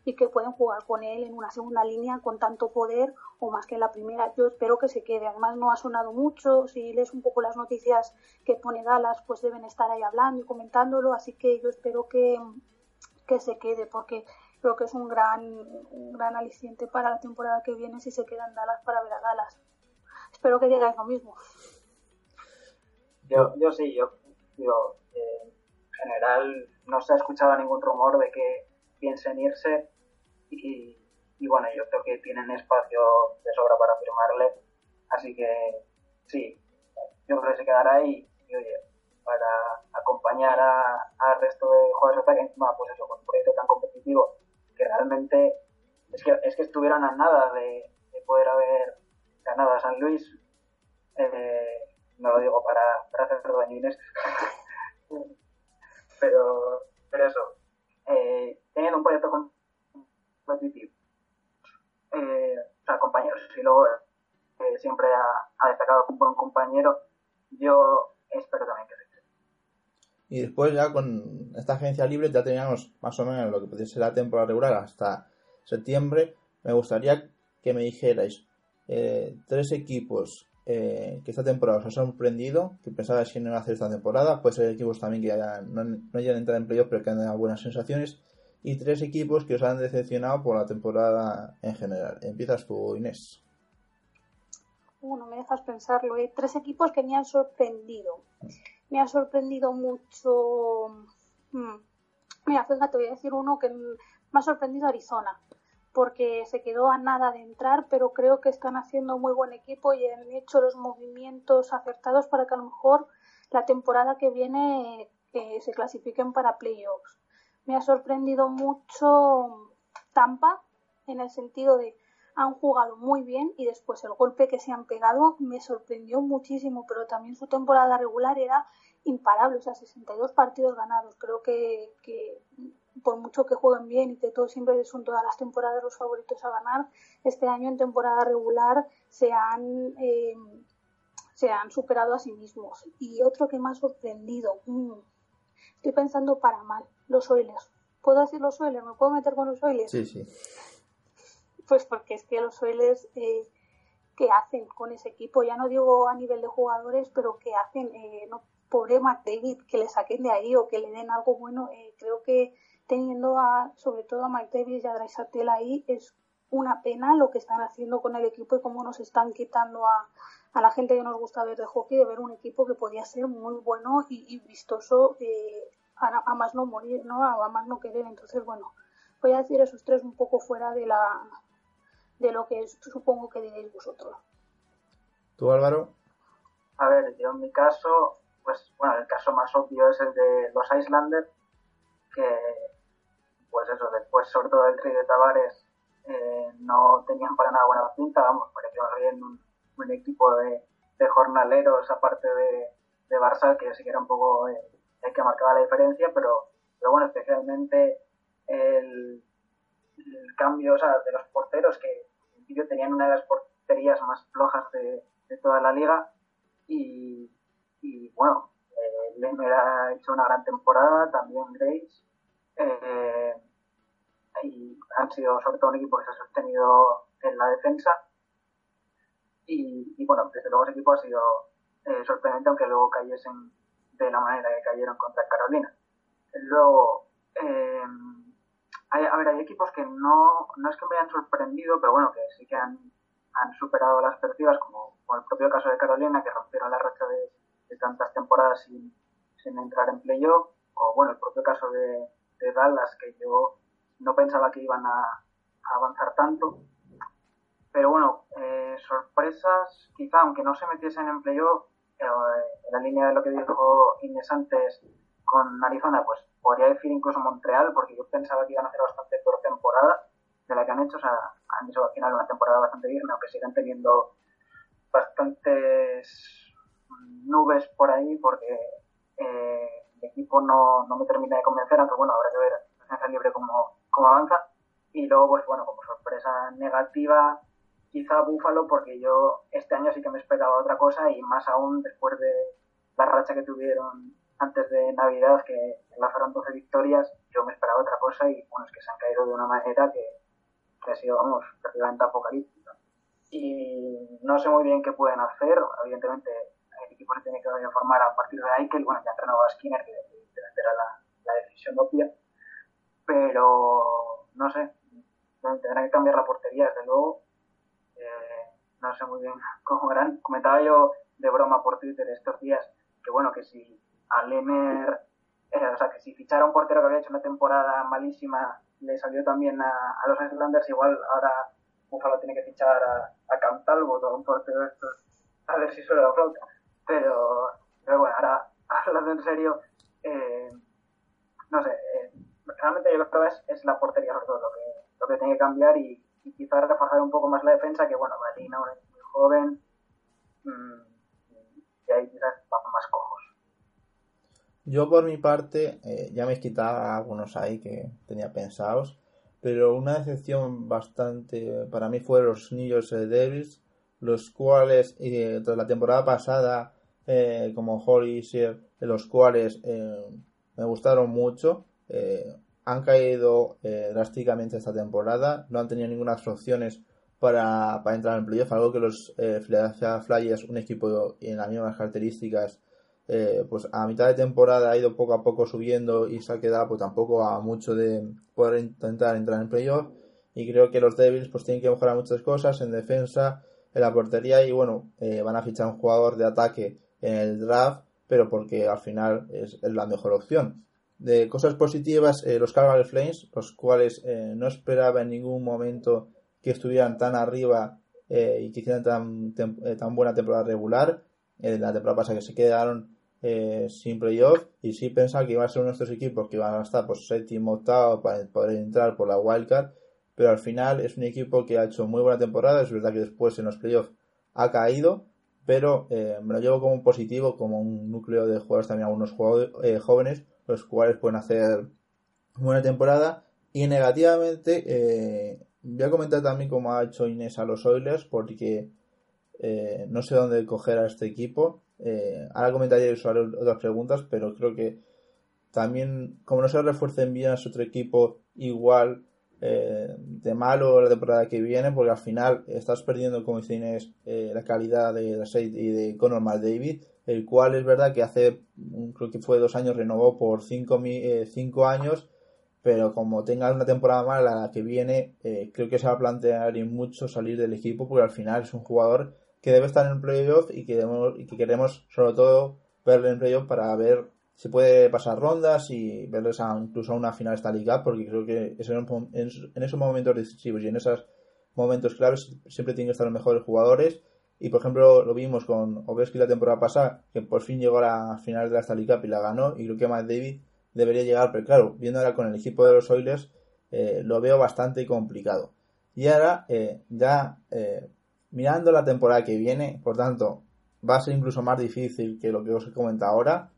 y que pueden jugar con él en una segunda línea con tanto poder o más que en la primera. Yo espero que se quede. Además no ha sonado mucho. Si lees un poco las noticias que pone Dallas, pues deben estar ahí hablando y comentándolo. Así que yo espero que, que se quede porque creo que es un gran, un gran aliciente para la temporada que viene si se queda en Dallas para ver a Dallas espero que digáis lo mismo. Yo, yo sí, yo digo, eh, en general no se ha escuchado ningún rumor de que piensen irse y, y bueno, yo creo que tienen espacio de sobra para firmarle, así que sí, yo creo que se quedará y, y oye, para acompañar al resto de jugadores de encima, pues eso, con un proyecto tan competitivo que realmente es que, es que estuvieron a nada de, de poder haber ganado a San Luis. Eh, no lo digo para, hacer dañines. pero, pero eso, eh, teniendo un proyecto competitivo, eh, compañeros, y luego eh, siempre ha, destacado como buen compañero, yo espero también que se y después ya con esta agencia libre ya teníamos más o menos lo que podría ser la temporada regular hasta septiembre. Me gustaría que me dijerais eh, tres equipos eh, que esta temporada os ha sorprendido, que pensaba que no iba a hacer esta temporada, puede ser equipos también que no, no hayan entrado en playoff pero que han dado buenas sensaciones, y tres equipos que os han decepcionado por la temporada en general. Empiezas tú, Inés. Bueno, me dejas pensarlo. Hay tres equipos que me han sorprendido. Me ha sorprendido mucho. Hmm. Mira, fíjate, voy a decir uno que me ha sorprendido Arizona porque se quedó a nada de entrar, pero creo que están haciendo muy buen equipo y han hecho los movimientos acertados para que a lo mejor la temporada que viene eh, se clasifiquen para playoffs. Me ha sorprendido mucho Tampa en el sentido de han jugado muy bien y después el golpe que se han pegado me sorprendió muchísimo, pero también su temporada regular era imparable, o sea, 62 partidos ganados. Creo que, que por mucho que jueguen bien y que todos siempre son todas las temporadas los favoritos a ganar, este año en temporada regular se han, eh, se han superado a sí mismos. Y otro que me ha sorprendido, mm, estoy pensando para mal, los Oilers. ¿Puedo decir los Oilers? ¿Me puedo meter con los Oilers? Sí, sí. Pues porque es que los Oilers, eh, ¿qué hacen con ese equipo? Ya no digo a nivel de jugadores, pero ¿qué hacen? Eh, no, pobre McDavid, que le saquen de ahí o que le den algo bueno. Eh, creo que teniendo a, sobre todo a Mike Davis y a Draisaitl ahí, es una pena lo que están haciendo con el equipo y cómo nos están quitando a, a la gente que nos gusta ver de hockey de ver un equipo que podía ser muy bueno y, vistoso eh, a, más no morir, ¿no? A, más no querer. Entonces, bueno, voy a decir esos tres un poco fuera de la de lo que supongo que diréis vosotros. ¿Tú, Álvaro? A ver, yo en mi caso, pues bueno, el caso más obvio es el de los Islanders, que pues eso, después sobre todo el trade de Tavares eh, no tenían para nada buena pinta, vamos, parecía bien un, equipo de, de, jornaleros aparte de, de Barça que sí que era un poco eh, el que marcaba la diferencia, pero, pero bueno, especialmente el, cambio de los porteros que en principio tenían una de las porterías más flojas de, de toda la liga y, bueno, eh, ha hecho una gran temporada, también Grace eh, y han sido sobre todo un equipo que se ha sostenido en la defensa. Y, bueno, desde luego ese equipo ha sido eh, sorprendente, aunque luego cayesen de la manera que cayeron contra Carolina. Luego, eh, hay, a ver, hay equipos que no, no es que me hayan sorprendido, pero bueno, que sí que han, han superado las expectativas, como, como, el propio caso de Carolina, que rompieron la racha de, de tantas temporadas sin, sin entrar en playoff, o bueno, el propio caso de, de Dallas, que yo no pensaba que iban a, a avanzar tanto. Pero bueno, eh, sorpresas, quizá aunque no se metiesen en playoff, eh, en la línea de lo que dijo Inés antes, con Arizona, pues podría decir incluso Montreal, porque yo pensaba que iban a hacer bastante peor temporada de la que han hecho. O sea, han hecho al final una temporada bastante digna, aunque siguen teniendo bastantes nubes por ahí, porque eh, el equipo no, no me termina de convencer, aunque bueno, habrá que ver la libre cómo, cómo avanza. Y luego, pues bueno, como sorpresa negativa, quizá Búfalo, porque yo este año sí que me esperaba otra cosa y más aún después de la racha que tuvieron antes de Navidad, que lanzaron 12 victorias, yo me esperaba otra cosa y bueno, es que se han caído de una manera que, que ha sido, vamos, prácticamente apocalíptica. Y no sé muy bien qué pueden hacer, evidentemente equipo se tiene que formar a partir de que bueno, ya ha entrenado a Skinner, que era la, la decisión obvia, pero no sé, tendrán que cambiar la portería, desde luego. Eh, no sé muy bien cómo harán. Comentaba yo de broma por Twitter estos días que, bueno, que si a Lemer, eh, o sea, que si fichara un portero que había hecho una temporada malísima, le salió también a, los Islanders, igual ahora Buffalo tiene que fichar a, a Cantalbo, todo un portero de estos, a ver si suele la flauta. Pero, pero bueno, ahora hablando en serio, eh, no sé, realmente yo creo que es, es la portería sobre todo lo que, lo que tiene que cambiar y, y quizás reforzar un poco más la defensa, que bueno, Valina es muy joven mmm, y ahí quizás vamos más cojos. Yo por mi parte eh, ya me he quitado algunos ahí que tenía pensados, pero una decepción bastante para mí fue los New York Devils, los cuales eh, tras la temporada pasada eh, como Holly los cuales eh, me gustaron mucho eh, han caído eh, drásticamente esta temporada, no han tenido ninguna opciones para, para entrar en playoff, algo que los Philadelphia Flyers, un equipo en las mismas características, pues a mitad de temporada ha ido poco a poco subiendo y se ha quedado pues tampoco a mucho de poder intentar entrar en playoff. Y creo que los Devils pues tienen que mejorar muchas cosas en defensa, en la portería y bueno, van a fichar un jugador de ataque en el draft, pero porque al final es la mejor opción de cosas positivas, eh, los Calgary Flames, los cuales eh, no esperaba en ningún momento que estuvieran tan arriba eh, y que hicieran tan, tan buena temporada regular. La temporada pasada que se quedaron sin playoff y sí pensaba que iban a ser estos equipos que iban a estar por séptimo, octavo para poder entrar por la wildcard, pero al final es un equipo que ha hecho muy buena temporada. Es verdad que después en los playoffs ha caído, pero me lo llevo como positivo, como un núcleo de jugadores también algunos jugadores, jóvenes los cuales pueden hacer buena temporada. Y negativamente, eh, voy a comentar también como ha hecho Inés a los Oilers, porque eh, no sé dónde coger a este equipo. Eh, ahora comentaré sobre otras preguntas, pero creo que también, como no se refuercen bien a su otro equipo, igual de malo la temporada que viene, porque al final estás perdiendo, como dice Inés, la calidad de la y de Conor McDavid el cual es verdad que hace, creo que fue dos años, renovó por cinco, eh, cinco años, pero como tenga una temporada mala la que viene, eh, creo que se va a plantear y mucho salir del equipo, porque al final es un jugador que debe estar en playoff y que, y que queremos sobre todo verle en playoff para ver si puede pasar rondas y verles incluso a una final esta liga, porque creo que en esos momentos decisivos y en esos momentos claves siempre tienen que estar los mejores jugadores y por ejemplo, lo vimos con Ovechkin la temporada pasada, que por fin llegó a la final de la Stanley Cup y la ganó. Y creo que más David debería llegar, pero claro, viendo ahora con el equipo de los Oilers, eh, lo veo bastante complicado. Y ahora, eh, ya eh, mirando la temporada que viene, por tanto, va a ser incluso más difícil que lo que os he comentado ahora.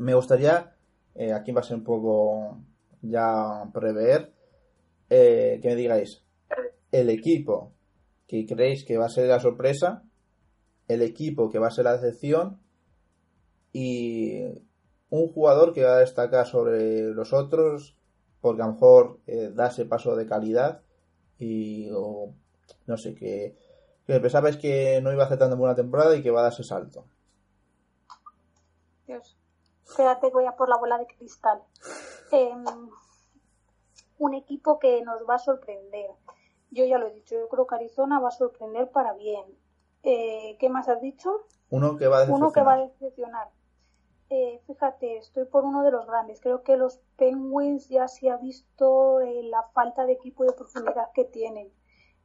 Me gustaría, aquí va a ser un poco ya prever, que me digáis, el equipo que creéis que va a ser la sorpresa, el equipo que va a ser la decepción y un jugador que va a destacar sobre los otros porque a lo mejor eh, da ese paso de calidad y no sé, que, que pensabais que no iba a hacer tan buena temporada y que va a dar ese salto. Espérate, voy a por la bola de cristal. Em, un equipo que nos va a sorprender yo ya lo he dicho, yo creo que Arizona va a sorprender para bien. Eh, ¿Qué más has dicho? Uno que va a decepcionar. Uno que va a decepcionar. Eh, fíjate, estoy por uno de los grandes. Creo que los Penguins ya se ha visto eh, la falta de equipo de profundidad que tienen.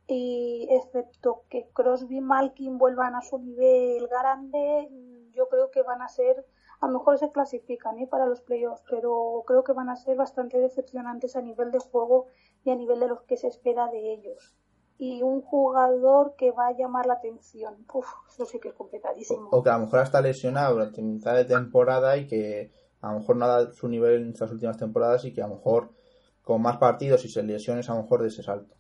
Y excepto que Crosby y Malkin vuelvan a su nivel grande, yo creo que van a ser a lo mejor se clasifican ¿eh? para los playoffs, pero creo que van a ser bastante decepcionantes a nivel de juego y a nivel de lo que se espera de ellos. Y un jugador que va a llamar la atención, Uf, eso sí que es complicadísimo. O, que a lo mejor está lesionado durante mitad de temporada y que a lo mejor no ha su nivel en estas últimas temporadas y que a lo mejor con más partidos y se lesiones a lo mejor de ese salto.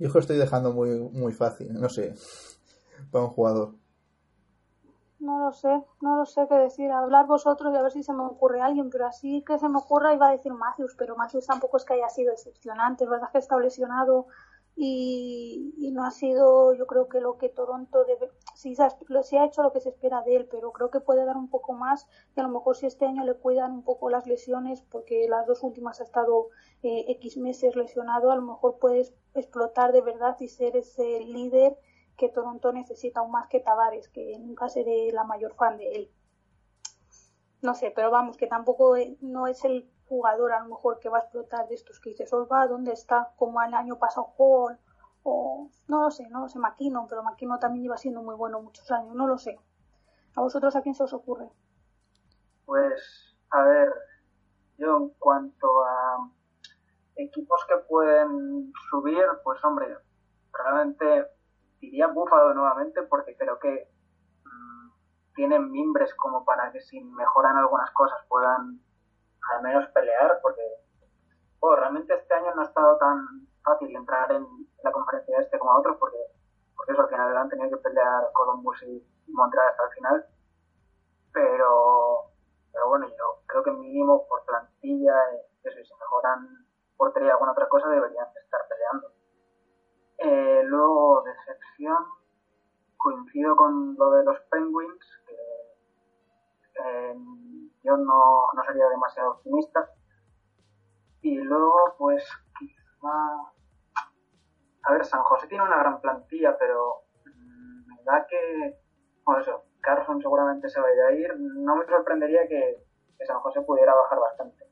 Yo que estoy dejando muy, muy fácil, no sé, para un jugador. No lo sé, no lo sé qué decir. Hablar vosotros y a ver si se me ocurre alguien, pero así que se me ocurra iba a decir Matthews, pero Matthews tampoco es que haya sido decepcionante, es verdad que está lesionado y, no ha sido, yo creo que lo que Toronto debe, sí, ha hecho lo que se espera de él, pero creo que puede dar un poco más y a lo mejor si este año le cuidan un poco las lesiones, porque las dos últimas ha estado eh, X meses lesionado, a lo mejor puede explotar de verdad y ser ese líder que Toronto necesita aún más que Tavares, que nunca seré la mayor fan de él. No sé, pero vamos, que tampoco no es el jugador a lo mejor que va a explotar de estos que dices, va, ¿dónde está? Como el año pasado Hall, o no lo sé, no lo sé, Maquino, pero Maquino también iba siendo muy bueno muchos años, no lo sé. ¿A vosotros a quién se os ocurre? Pues, a ver, yo en cuanto a equipos que pueden subir, pues hombre, realmente diría Búfalo nuevamente porque creo que mm, tienen mimbres como para que si mejoran algunas cosas puedan al menos pelear porque realmente este año no ha estado tan fácil entrar en la conferencia este como a otros porque, porque eso al final han tenido que pelear Columbus y Montreal hasta el final. Pero pero bueno yo creo que mínimo por plantilla eso y si mejoran portería alguna otra cosa deberían estar eh, luego, decepción, coincido con lo de los Penguins, que eh, yo no, no, sería demasiado optimista. Y luego, pues quizá... A ver, San José tiene una gran plantilla, pero mm, me da que... Bueno, eso, Carson seguramente se vaya a ir. No me sorprendería que, que San José pudiera bajar bastante.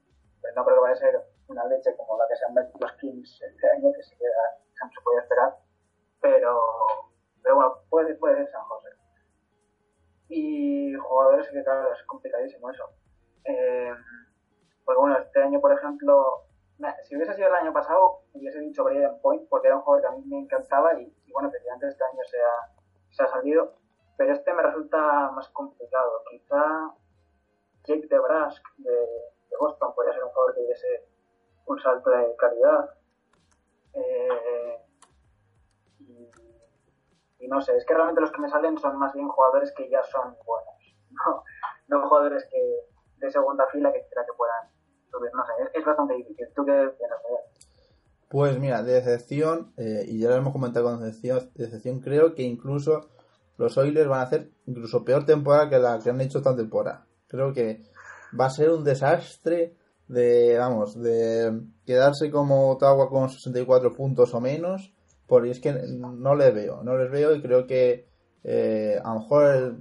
Pero no creo que vaya a ser una leche como la que se han metido los Kings este año, que se queda no se podía esperar, pero, pero bueno, puede, puede ser San José. Y jugadores que claro, es complicadísimo eso. Eh, pues bueno, este año, por ejemplo, si hubiese sido el año pasado, hubiese dicho Brian Point, porque era un jugador que a mí me encantaba y, bueno, efectivamente este año se ha, se ha salido, pero este me resulta más complicado. Quizá Jake DeBrask de, de Boston podría ser un jugador que diese un salto de calidad. Eh, y, no sé, es que realmente los que me salen son más bien jugadores que ya son buenos, no, jugadores que de segunda fila que que puedan subir, no sé, es, bastante difícil. ¿Tú qué piensas? Pues mira, de decepción, eh, y ya lo hemos comentado con decepción, decepción, creo que incluso los Oilers van a hacer incluso peor temporada que la que han hecho esta temporada. Creo que va a ser un desastre de, vamos, de quedarse como Ottawa con 64 puntos o menos, porque es que no les veo, no les veo y creo que eh, a lo mejor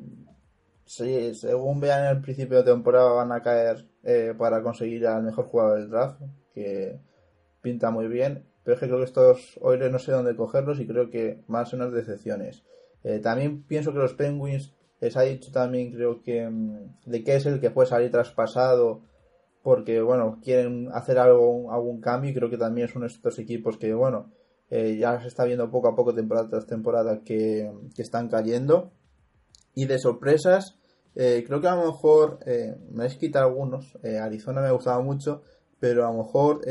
según vean en el principio de temporada van a caer eh, para conseguir al mejor jugador del draft, que pinta muy bien, pero es que creo que estos Oilers no sé dónde cogerlos y creo que van a ser unas decepciones. Eh, también pienso que los Penguins, les ha dicho también creo que mm, de qué es el que puede salir traspasado porque bueno, quieren hacer algo, algún cambio y creo que también es uno de estos equipos que bueno, eh, ya se está viendo poco a poco temporada tras temporada que, están cayendo. Y de sorpresas, eh, creo que a lo mejor eh, me he quitado algunos. Arizona me gustaba mucho, pero a lo mejor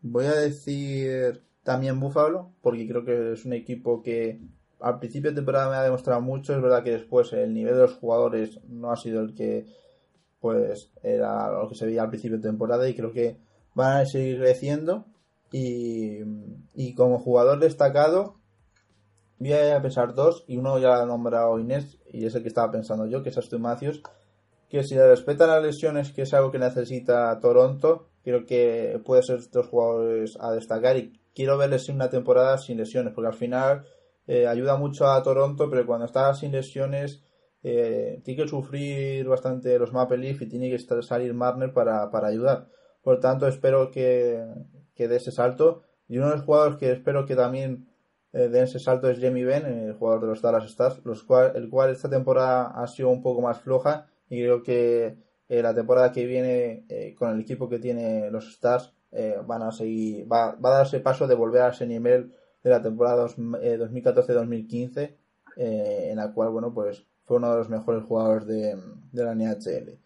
voy a decir también Buffalo, porque creo que es un equipo que al principio de temporada me ha demostrado mucho. Es verdad que después el nivel de los jugadores no ha sido el que pues era lo que se veía al principio de temporada y creo que van a seguir creciendo. Y, y como jugador destacado voy a pensar dos y uno ya lo ha nombrado Inés y es el que estaba pensando yo que es Aston Matthews que si le respetan las lesiones que es algo que necesita Toronto creo que puede ser dos jugadores a destacar y quiero verles una temporada sin lesiones porque al final eh, ayuda mucho a Toronto pero cuando está sin lesiones eh, tiene que sufrir bastante los Maple Leaf y tiene que salir Marner para, ayudar. Por lo tanto, espero que, que dé ese salto. Y uno de los jugadores que espero que también eh, de ese salto es Jamie Benn, el jugador de los Dallas Stars, los cual, el cual esta temporada ha sido un poco más floja y creo que eh, la temporada que viene eh, con el equipo que tiene los Stars van a seguir, va, va, a darse paso de volver a ese nivel de la temporada 2014-2015 en la cual, bueno, pues fue uno de los mejores jugadores de, de la NHL.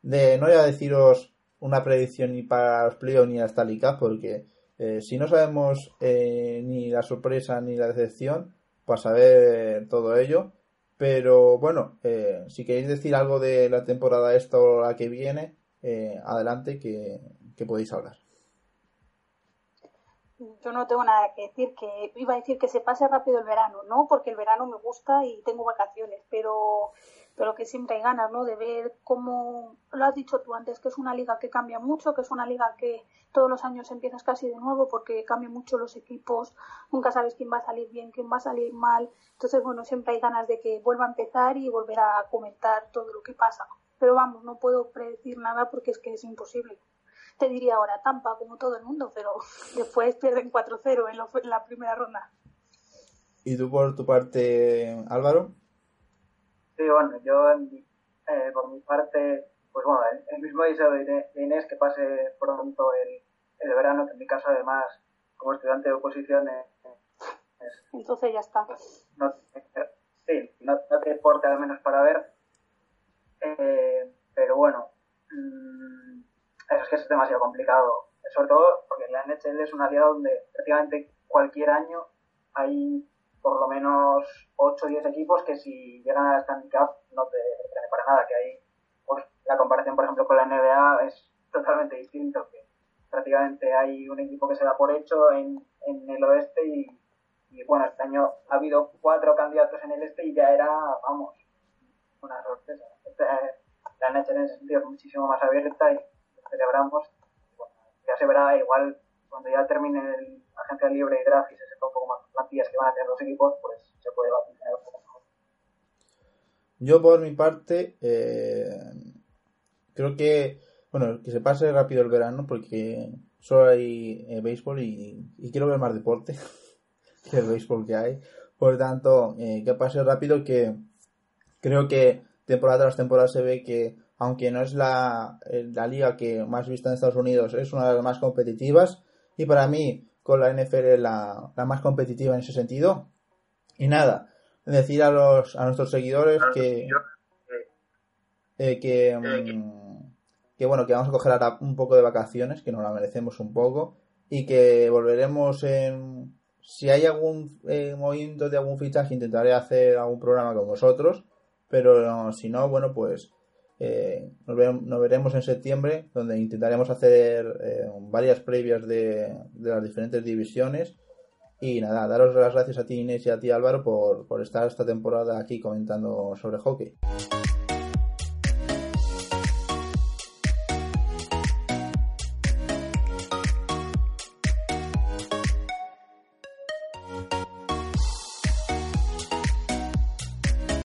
De, no voy a deciros una predicción ni para los playoffs ni Stanley Cup porque eh, si no sabemos eh, ni la sorpresa ni la decepción, para saber todo ello. Pero bueno, eh, si queréis decir algo de la temporada esta o la que viene, adelante que, que, podéis hablar. Yo no tengo nada que decir, que iba a decir que se pase rápido el verano, ¿no? Porque el verano me gusta y tengo vacaciones, pero pero que siempre hay ganas, ¿no? De ver cómo, lo has dicho tú antes, que es una liga que cambia mucho, que es una liga que todos los años empiezas casi de nuevo porque cambian mucho los equipos, nunca sabes quién va a salir bien, quién va a salir mal, entonces, bueno, siempre hay ganas de que vuelva a empezar y volver a comentar todo lo que pasa. Pero vamos, no puedo predecir nada porque es que es imposible. Te diría ahora Tampa, como todo el mundo, pero después pierden 4-0 en, en la primera ronda. ¿Y tú por tu parte, Álvaro? Sí, bueno, yo eh, por mi parte, pues bueno, el, mismo deseo de Inés que pase pronto el, el verano, que en mi caso además, como estudiante de oposición, entonces ya está. No, sí, no, te importa al menos para ver. Eh, pero bueno, mmm, eso es que es demasiado complicado. Sobre todo porque la NHL es una liga donde prácticamente cualquier año hay por lo menos 8 o 10 equipos que si llegan a Stanley Cup no te tiene para nada, que ahí pues la comparación por ejemplo con la NBA es totalmente distinto, que prácticamente hay un equipo que se da por hecho en, en el oeste y, y, bueno, este año ha habido cuatro candidatos en el este y ya era, vamos, una sorpresa. La NHL en ese sentido es muchísimo más abierta y celebramos. Bueno, ya se verá igual cuando ya termine el agencia libre y draft y se sepa un poco más las plantillas que van a tener los equipos, pues se puede batir un poco mejor. Yo por mi parte eh, creo que bueno que se pase rápido el verano porque solo hay eh, béisbol y, y, quiero ver más deporte que el béisbol que hay. Por tanto, eh, que pase rápido que creo que temporada tras temporada se ve que aunque no es la, la liga que más vista en Estados Unidos, es una de las más competitivas y para mí con la NFL la, la más competitiva en ese sentido. Y nada, decir a los a nuestros seguidores que eh, que, mm, que bueno que vamos a coger ahora un poco de vacaciones, que nos la merecemos un poco y que volveremos en si hay algún eh, movimiento de algún fichaje intentaré hacer algún programa con vosotros, pero si no, bueno pues eh, nos, veremos en septiembre, donde intentaremos hacer eh, varias previas de, las diferentes divisiones. Y nada, daros las gracias a ti Inés y a ti Álvaro por, por estar esta temporada aquí comentando sobre hockey.